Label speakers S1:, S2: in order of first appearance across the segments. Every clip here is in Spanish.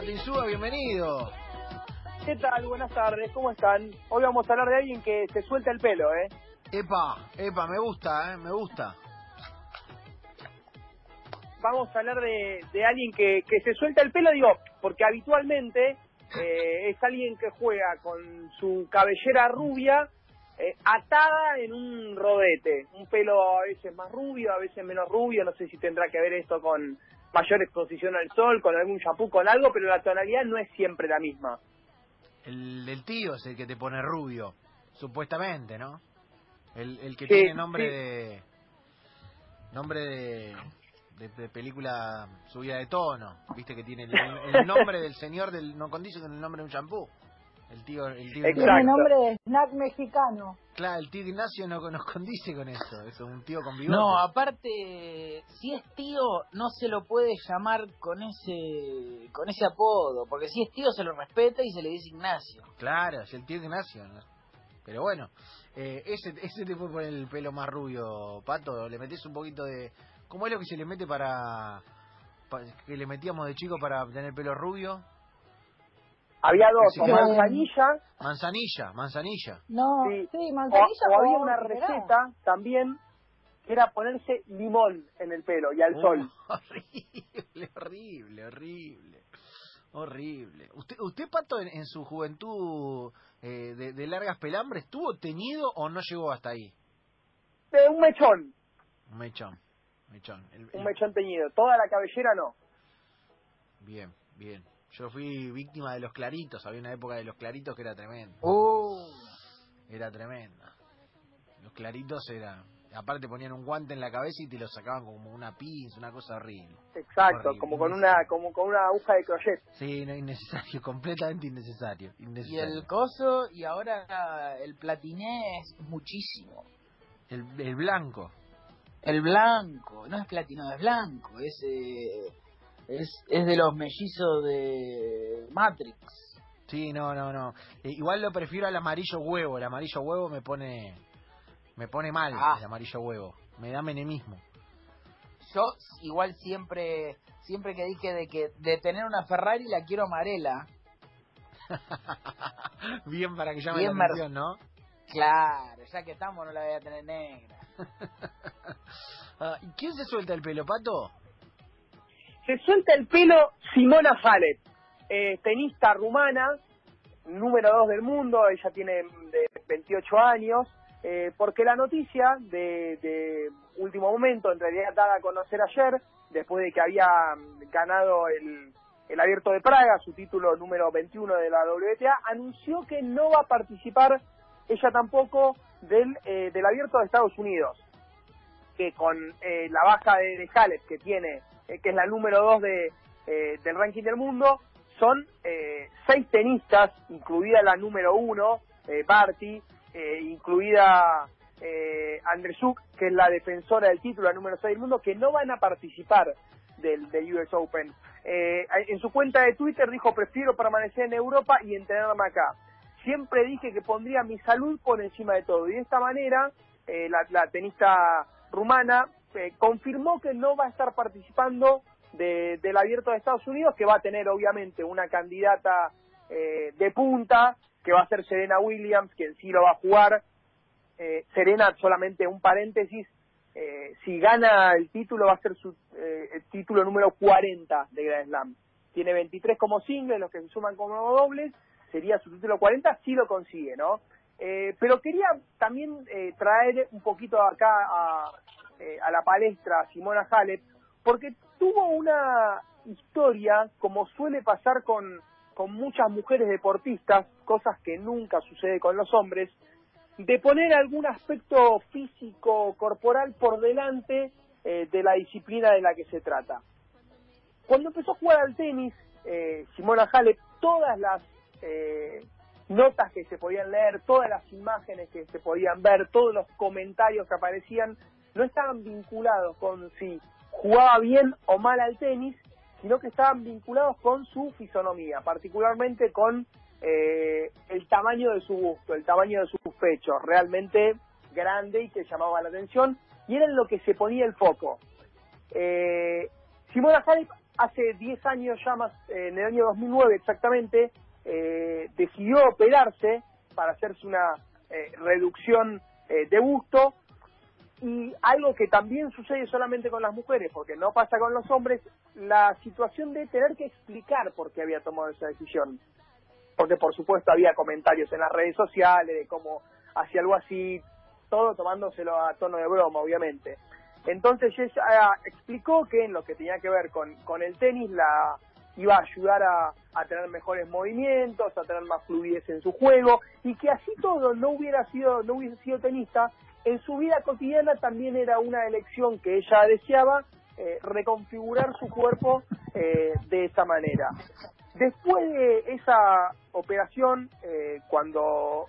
S1: ¿Cómo le va, Patisúa? Bienvenido.
S2: ¿Qué tal? Buenas tardes, ¿cómo están? Hoy vamos a hablar de alguien que se suelta el pelo, ¿eh?
S1: Epa, epa, me gusta, eh, me gusta.
S2: Vamos a hablar de, de alguien que, que se suelta el pelo, digo, porque habitualmente eh, es alguien que juega con su cabellera rubia eh, atada en un rodete. Un pelo a veces más rubio, a veces menos rubio, no sé si tendrá que ver esto con mayor exposición al sol, con algún champú, con algo, pero la tonalidad no es siempre la misma.
S1: El, el tío es el que te pone rubio, supuestamente, ¿no? El, el que
S2: Sí,
S1: tiene nombre
S2: sí.
S1: de... Nombre de, de, de película subida de tono. Viste que tiene el, el nombre del señor del no condice con el nombre de un champú. El tío, el tío
S2: Exacto.
S3: Tiene nombre de snack mexicano.
S1: Claro, el tío Ignacio no nos condice con eso. Eso es un tío con bigote.
S4: No, aparte, si es tío, no se lo puede llamar con ese con ese apodo, porque si es tío se lo respeta y se le dice Ignacio.
S1: Claro, es el tío Ignacio. ¿no? Pero bueno, eh, ese, ese te fue por el pelo más rubio, Pato. Le metes un poquito de... ¿Cómo es lo que se le mete para... pa- que le metíamos de chico para tener pelo rubio?
S2: Había dos,
S1: Sí.
S2: o manzanilla
S1: Manzanilla, manzanilla.
S3: No,
S2: Sí.
S3: manzanilla.
S2: o había una receta también que era ponerse limón en el pelo y al
S1: Oh,
S2: sol.
S1: Horrible, horrible, horrible. Horrible. ¿Usted, usted Pato, en, en su juventud eh, de, de largas pelambres, tuvo teñido o no llegó hasta ahí?
S2: Eh, un mechón,
S1: Un mechón. Mechón. El-
S2: un
S1: el-
S2: mechón teñido. Toda la cabellera no.
S1: Bien, bien. Yo fui víctima de los claritos. Había una época de los claritos que era tremenda.
S4: Uh,
S1: Era tremenda. Los claritos eran... Aparte ponían un guante en la cabeza y te lo sacaban como una pinza, una cosa horrible.
S2: Exacto,
S1: Horrible.
S2: como con una como con una aguja de crochet.
S1: Sí, no, innecesario, completamente innecesario.
S4: y el coso, y ahora el platiné es muchísimo.
S1: el, el blanco.
S4: El blanco, no es platino, es blanco, es, eh, es, es de los mellizos de Matrix.
S1: Sí, no, no, no. Eh, igual lo prefiero al amarillo huevo. El amarillo huevo me pone me pone mal
S4: Ah.
S1: el amarillo huevo. Me da menemismo.
S4: Yo igual siempre siempre que dije de que de tener una Ferrari la quiero amarela.
S1: Bien para que llame
S4: Bien
S1: la atención, ¿no?
S4: Claro, ya que estamos no la voy a tener negra.
S1: Ah, ¿y ¿Quién se suelta el pelo, Pato?
S2: Se suelta el pelo Simona Halep, eh, tenista rumana, número 2 del mundo, ella tiene de 28 años, eh, porque la noticia de, de último momento, en realidad dada a conocer ayer, después de que había mm, ganado el, Abierto de Praga, su título número 21 de la WTA, anunció que no va a participar ella tampoco del, eh, del Abierto de Estados Unidos que con eh, la baja de, de Halep que tiene, eh, que es la número 2 de, eh, del ranking del mundo, son eh, seis tenistas, incluida la número 1, eh, Barty, incluida eh, que es la defensora del título, la número 6 del mundo, que no van a participar del, del US Open. En su cuenta de Twitter dijo, prefiero permanecer en Europa y entrenarme acá. Siempre dije que pondría mi salud por encima de todo. Y de esta manera, la, la tenista rumana eh, confirmó que no va a estar participando de- del abierto de Estados Unidos, que va a tener obviamente una candidata eh, de punta, que va a ser Serena Williams, quien sí lo va a jugar. Eh, Serena, solamente un paréntesis, eh, si gana el título va a ser su eh, el título número 40 de Grand Slam. Tiene 23 como singles, los que se suman como dobles, sería su título 40 si lo consigue, ¿no? Eh, pero quería también eh, traer un poquito acá a, eh, a la palestra a Simona Halep, porque tuvo una historia, como suele pasar con, con muchas mujeres deportistas, cosas que nunca sucede con los hombres, de poner algún aspecto físico, corporal por delante de la disciplina de la que se trata. Cuando empezó a jugar al tenis, Simona Halep, todas las notas que se podían leer, todas las imágenes que se podían ver, todos los comentarios que aparecían, no estaban vinculados con si jugaba bien o mal al tenis, sino que estaban vinculados con su fisonomía, particularmente con eh, el tamaño de su busto, el tamaño de sus pechos, realmente grande y que llamaba la atención, y era en lo que se ponía el foco. Eh, Simona Halep hace 10 años ya más, en el año 2009 exactamente, eh, decidió operarse para hacerse una eh, reducción eh, de busto y algo que también sucede solamente con las mujeres, porque no pasa con los hombres, la situación de tener que explicar por qué había tomado esa decisión. Porque por supuesto había comentarios en las redes sociales de cómo hacía algo así, todo tomándoselo a tono de broma, obviamente. Entonces ella explicó que en lo que tenía que ver con, con el tenis la iba a ayudar a, a tener mejores movimientos, a tener más fluidez en su juego y que así todo no hubiera sido no hubiese sido tenista, en su vida cotidiana también era una elección que ella deseaba eh, reconfigurar su cuerpo eh, de esa manera. Después de esa operación, eh, cuando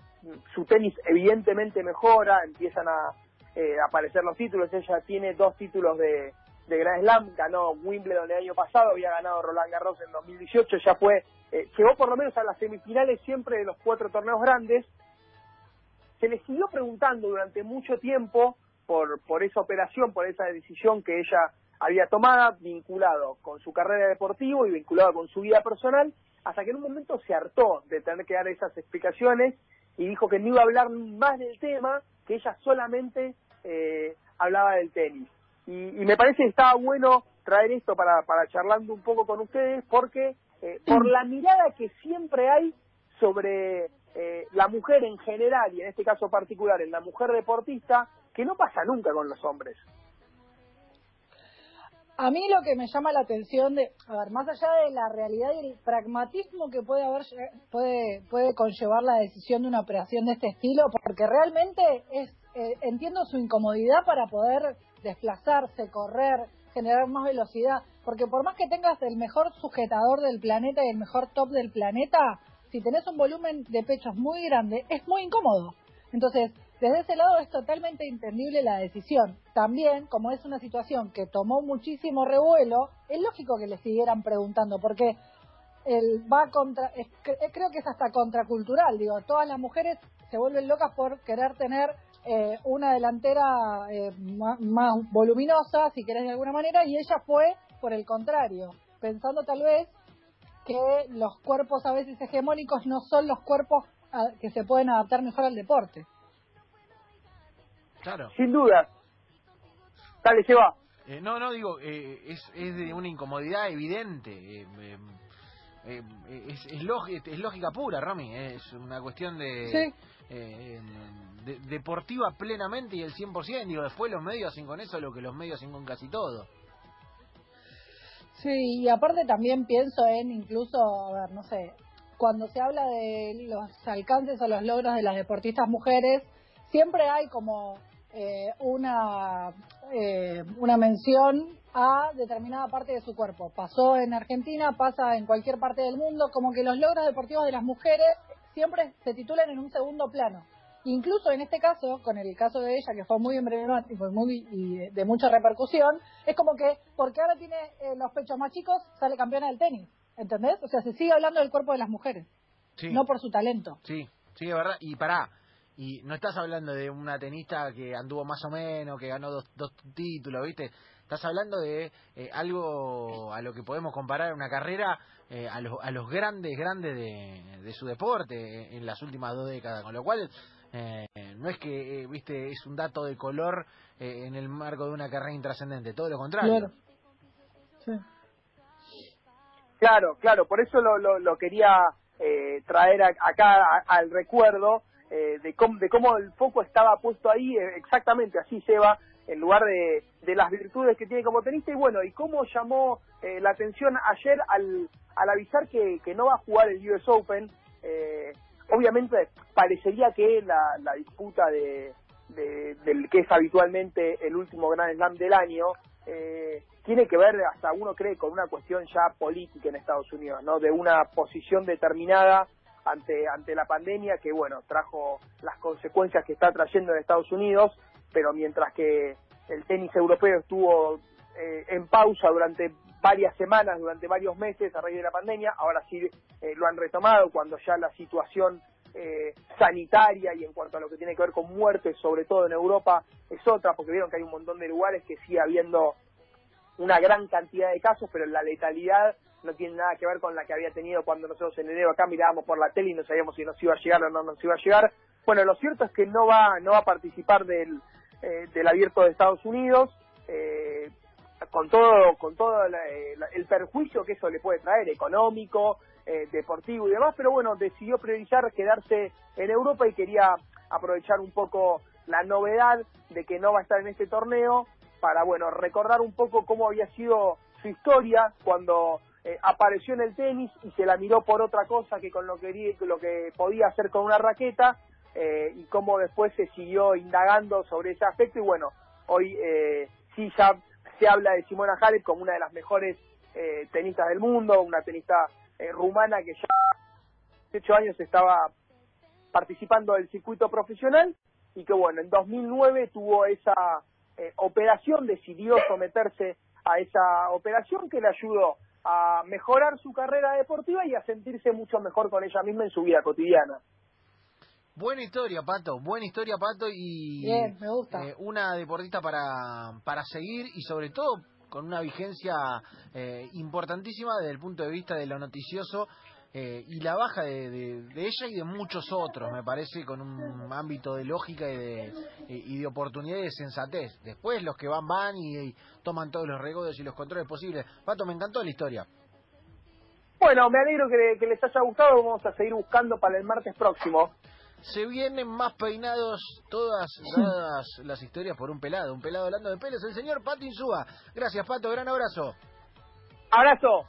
S2: su tenis evidentemente mejora, empiezan a eh, aparecer los títulos, ella tiene dos títulos de, de Grand Slam, ganó Wimbledon el año pasado, había ganado Roland Garros en 2018, ya fue, eh, llegó por lo menos a las semifinales siempre de los cuatro torneos grandes. Se le siguió preguntando durante mucho tiempo por, por esa operación, por esa decisión que ella había tomado, vinculado con su carrera deportiva y vinculado con su vida personal, hasta que en un momento se hartó de tener que dar esas explicaciones y dijo que no iba a hablar más del tema, que ella solamente eh, hablaba del tenis. Y, me parece que estaba bueno traer esto para, para charlando un poco con ustedes, porque eh, por la mirada que siempre hay sobre eh, la mujer en general, y en este caso particular, en la mujer deportista, que no pasa nunca con los hombres.
S3: A mí lo que me llama la atención de, a ver, más allá de la realidad y el pragmatismo que puede haber, puede, puede conllevar la decisión de una operación de este estilo, porque realmente es, eh, entiendo su incomodidad para poder desplazarse, correr, generar más velocidad, porque por más que tengas el mejor sujetador del planeta y el mejor top del planeta, si tenés un volumen de pechos muy grande, es muy incómodo. Entonces, desde ese lado es totalmente entendible la decisión. También, como es una situación que tomó muchísimo revuelo, es lógico que le siguieran preguntando, porque él va contra, es, creo que es hasta contracultural, digo, todas las mujeres se vuelven locas por querer tener eh, una delantera eh, más, más, voluminosa, si querés de alguna manera, y ella fue por el contrario, pensando tal vez que los cuerpos a veces hegemónicos no son los cuerpos a, que se pueden adaptar mejor al deporte.
S1: Claro.
S2: Sin duda. Dale, se va.
S1: Eh, no, no, digo, eh, es, es de una incomodidad evidente. Eh, eh, es, es, es, lógica pura, Rami. Es una cuestión de,
S3: sí.
S1: De, deportiva plenamente y el 100%. Digo, después los medios hacen con eso lo que los medios hacen con casi todo.
S3: Sí, y aparte también pienso en incluso, a ver, no sé, cuando se habla de los alcances o los logros de las deportistas mujeres, siempre hay como eh, una, eh, una mención a determinada parte de su cuerpo. Pasó en Argentina, pasa en cualquier parte del mundo, como que los logros deportivos de las mujeres siempre se titulan en un segundo plano. Incluso en este caso, con el caso de ella, que fue muy emblemático y, muy, y de mucha repercusión, es como que, porque ahora tiene eh, los pechos más chicos, sale campeona del tenis. ¿Entendés? O sea, se sigue hablando del cuerpo de las mujeres,
S1: sí.
S3: no por su talento.
S1: Sí, sí, de verdad. Y pará, y no estás hablando de una tenista que anduvo más o menos, que ganó dos, dos títulos, ¿viste? Estás hablando de eh, algo a lo que podemos comparar una carrera eh, a, los, a los grandes, grandes de, de su deporte en las últimas dos décadas, con lo cual eh, no es que, viste, es un dato de color en el marco de una carrera intrascendente, todo lo contrario.
S3: Claro. Sí.
S2: Claro, claro, por eso lo, lo, lo quería eh, traer a, acá a, al recuerdo eh, de, cómo, de cómo el foco estaba puesto ahí, eh, exactamente así se va, en lugar de, de las virtudes que tiene como tenista, y bueno, y cómo llamó eh, la atención ayer al, al avisar que, que no va a jugar el US Open, obviamente parecería que la, la disputa de, del que es habitualmente el último Gran Slam del año, eh, tiene que ver, hasta uno cree, con una cuestión ya política en Estados Unidos, ¿no? De una posición determinada ante, ante la pandemia que, bueno, trajo las consecuencias que está trayendo en Estados Unidos, pero mientras que el tenis europeo estuvo eh, en pausa durante varias semanas, durante varios meses a raíz de la pandemia, ahora sí eh, lo han retomado cuando ya la situación eh, sanitaria y en cuanto a lo que tiene que ver con muertes, sobre todo en Europa, es otra, porque vieron que hay un montón de lugares que sigue habiendo una gran cantidad de casos, pero la letalidad no tiene nada que ver con la que había tenido cuando nosotros en enero acá mirábamos por la tele y no sabíamos si nos iba a llegar o no nos iba a llegar. Bueno, lo cierto es que no va, no va a participar del, eh, del abierto de Estados Unidos, eh, con todo, con todo el perjuicio que eso le puede traer, económico, eh, deportivo y demás, pero bueno, decidió priorizar quedarse en Europa y quería aprovechar un poco la novedad de que no va a estar en este torneo para, bueno, recordar un poco cómo había sido su historia cuando eh, apareció en el tenis y se la miró por otra cosa que con lo que, lo que podía hacer con una raqueta eh, y cómo después se siguió indagando sobre ese aspecto y bueno, hoy eh, sí ya se habla de Simona Halep como una de las mejores eh, tenistas del mundo, una tenista rumana que ya hace 18 años estaba participando del circuito profesional y que bueno, en 2009 tuvo esa operación, decidió someterse a esa operación que le ayudó a mejorar su carrera deportiva y a sentirse mucho mejor con ella misma en su vida cotidiana.
S1: Buena historia, Pato, buena historia, Pato, y
S3: me gusta.
S1: Eh, una deportista para, para seguir y sobre todo con una vigencia eh, importantísima desde el punto de vista de lo noticioso eh, y la baja de, ella y de muchos otros, me parece, con un ámbito de lógica y de, y de oportunidad y de sensatez. Después los que van van y, toman todos los regodos y los controles posibles. Pato, me encantó la historia.
S2: Bueno, me alegro que, que les haya gustado. Vamos a seguir buscando para el martes próximo.
S1: Se vienen más peinados, todas dadas las historias por un pelado. Un pelado hablando de pelos, el señor Pato Insúa. Gracias, Pato. Gran abrazo.
S2: Abrazo.